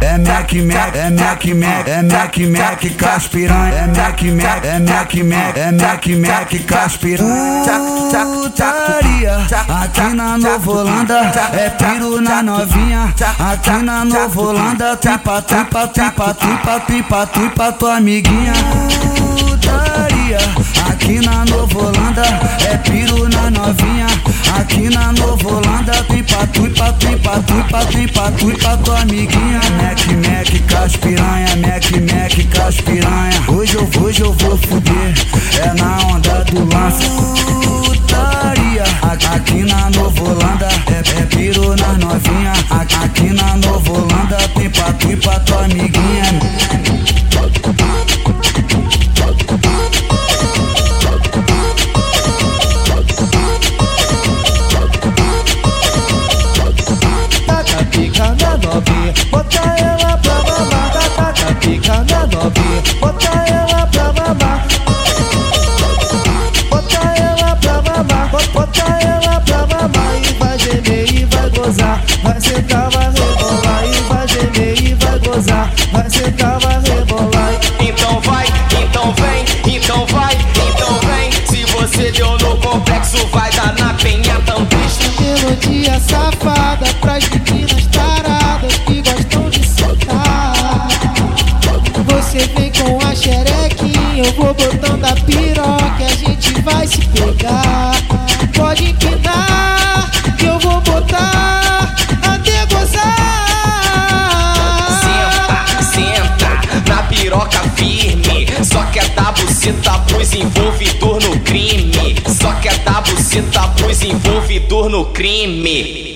É Mac Mac, é Mac Mac, é Mac Mac caspiranha, é Mac Mac, é Mac Mac, é Mac Mac caspiranha. Aqui na Nova Holanda, é piro na novinha, aqui na Nova Holanda, tripa, tripa, tripa, tripa, tripa, tripa, tua amiguinha. Putaria, tripa, tripa, tripa, tripa, tripa, tua amiguinha. Mac Mac caspiranha, Mac Mac caspiranha. Hoje eu, hoje eu vou fuder, é na onda do lance. Putaria, aqui na Nova Holanda, é, é piro na novinha, aqui na Nova Holanda, tripa, tripa, tua amiguinha. No complexo, vai dar na penha também. Melodia safada pras meninas taradas que gostam de sentar. Você vem com a xerequinha, eu vou botando a piroca e a gente vai se pegar. Pode empinar, que eu vou botar até gozar. Senta, senta na piroca firme. Só quer dar buceta pros envolvidor envolvidor no crime.